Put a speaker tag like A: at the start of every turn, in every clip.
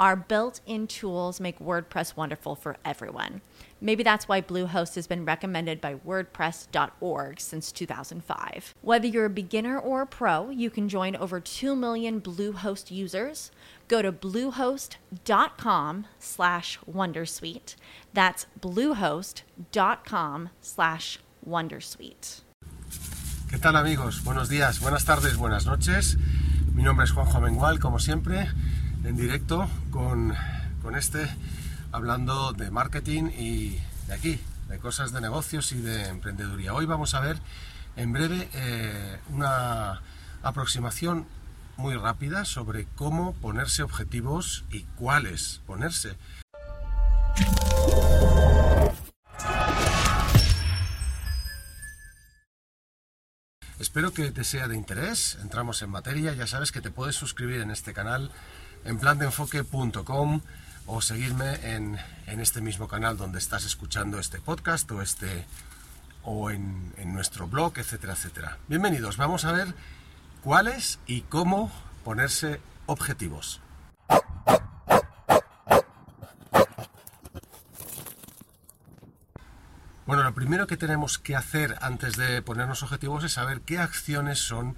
A: Our built in tools make WordPress wonderful for everyone. Maybe that's why Bluehost has been recommended by WordPress.org since 2005. Whether you're a beginner or a pro, you can join over 2 million Bluehost users. Go to bluehost.com slash Wondersuite. That's bluehost.com slash Wondersuite.
B: ¿Qué tal amigos? Buenos días, buenas tardes, buenas noches. Mi nombre es Juanjo Mengual, como siempre. En directo con, con este, hablando de marketing y de aquí, de cosas de negocios y de emprendeduría. Hoy vamos a ver en breve eh, una aproximación muy rápida sobre cómo ponerse objetivos y cuáles ponerse. Espero que te sea de interés. Entramos en materia. Ya sabes que te puedes suscribir en este canal en plandeenfoque.com o seguirme en, este mismo canal donde estás escuchando este podcast o, este, o en, en nuestro blog, etcétera, etcétera. Bienvenidos, vamos a ver cuáles y cómo ponerse objetivos. Bueno, lo primero que tenemos que hacer antes de ponernos objetivos es saber qué acciones son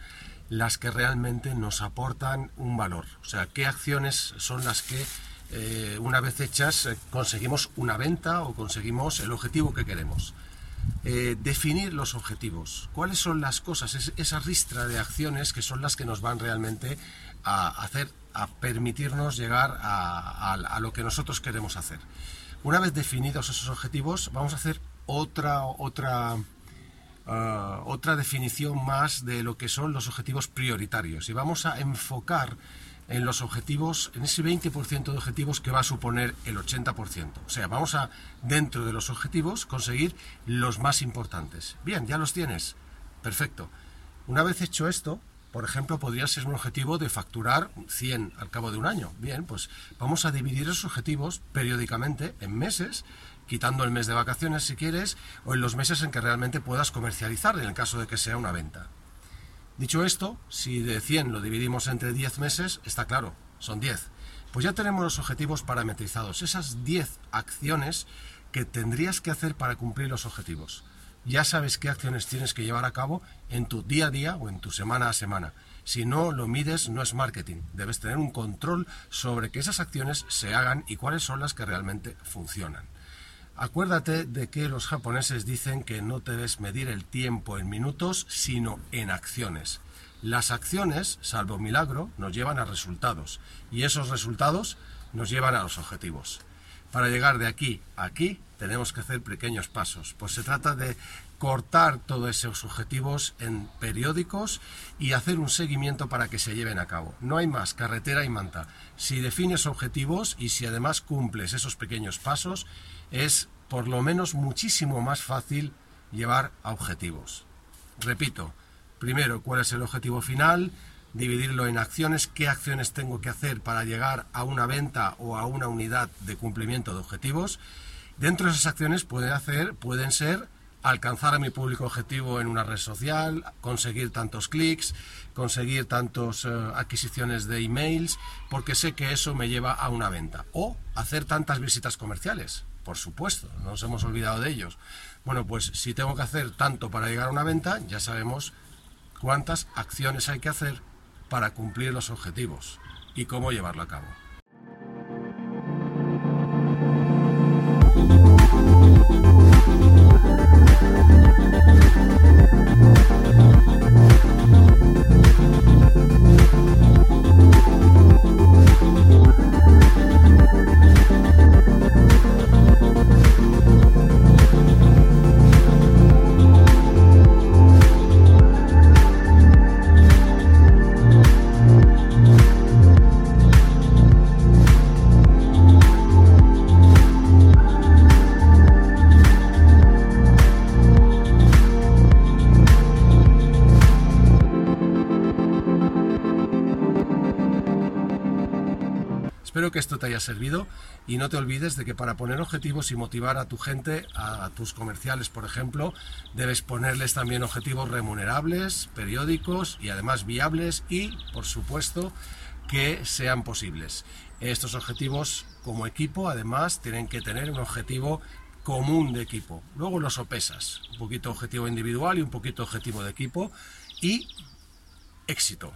B: las que realmente nos aportan un valor. O sea, qué acciones son las que eh, una vez hechas eh, conseguimos una venta o conseguimos el objetivo que queremos. Eh, definir los objetivos. ¿Cuáles son las cosas, esa ristra de acciones que son las que nos van realmente a hacer, a permitirnos llegar a lo que nosotros queremos hacer? Una vez definidos esos objetivos, vamos a hacer otra, otra, Ah, otra definición más de lo que son los objetivos prioritarios y vamos a enfocar en los objetivos, en ese 20% de objetivos que va a suponer el 80%. O sea, vamos a, dentro de los objetivos, conseguir los más importantes. Bien, ya los tienes. Perfecto. Una vez hecho esto, por ejemplo, podría ser un objetivo de facturar 100 al cabo de un año. Bien, pues vamos a dividir esos objetivos periódicamente en meses quitando el mes de vacaciones si quieres, o en los meses en que realmente puedas comercializar, en el caso de que sea una venta. Dicho esto, si de 100 lo dividimos entre 10 meses, está claro, son 10. Pues ya tenemos los objetivos parametrizados, esas 10 acciones que tendrías que hacer para cumplir los objetivos. Ya sabes qué acciones tienes que llevar a cabo en tu día a día o en tu semana a semana. Si no lo mides, no es marketing. Debes tener un control sobre que esas acciones se hagan y cuáles son las que realmente funcionan. Acuérdate de que los japoneses dicen que no debes medir el tiempo en minutos, sino en acciones. Las acciones, salvo milagro, nos llevan a resultados y esos resultados nos llevan a los objetivos. Para llegar de aquí a aquí tenemos que hacer pequeños pasos, pues se trata de cortar todos esos objetivos en periódicos y hacer un seguimiento para que se lleven a cabo. No hay más, carretera y manta. Si defines objetivos y si además cumples esos pequeños pasos, es por lo menos muchísimo más fácil llevar a objetivos. Repito, primero, ¿cuál es el objetivo final? Dividirlo en acciones, qué acciones tengo que hacer para llegar a una venta o a una unidad de cumplimiento de objetivos. Dentro de esas acciones pueden, hacer, pueden ser alcanzar a mi público objetivo en una red social, conseguir tantos clics, conseguir tantas eh, adquisiciones de emails, porque sé que eso me lleva a una venta. O hacer tantas visitas comerciales, por supuesto, no nos hemos olvidado de ellos. Bueno, pues si tengo que hacer tanto para llegar a una venta, ya sabemos cuántas acciones hay que hacer para cumplir los objetivos y cómo llevarlo a cabo. Que esto te haya servido y no te olvides de que para poner objetivos y motivar a tu gente, a tus comerciales, por ejemplo, debes ponerles también objetivos remunerables, periódicos y además viables y, por supuesto, que sean posibles. Estos objetivos como equipo, además, tienen que tener un objetivo común de equipo. Luego los sopesas, un poquito objetivo individual y un poquito objetivo de equipo y éxito.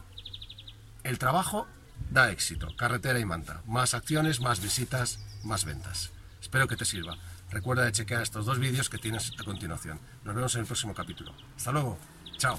B: El trabajo da éxito, carretera y manta. Más acciones, más visitas, más ventas. Espero que te sirva. Recuerda de chequear estos dos vídeos que tienes a continuación. Nos vemos en el próximo capítulo. Hasta luego. Chao.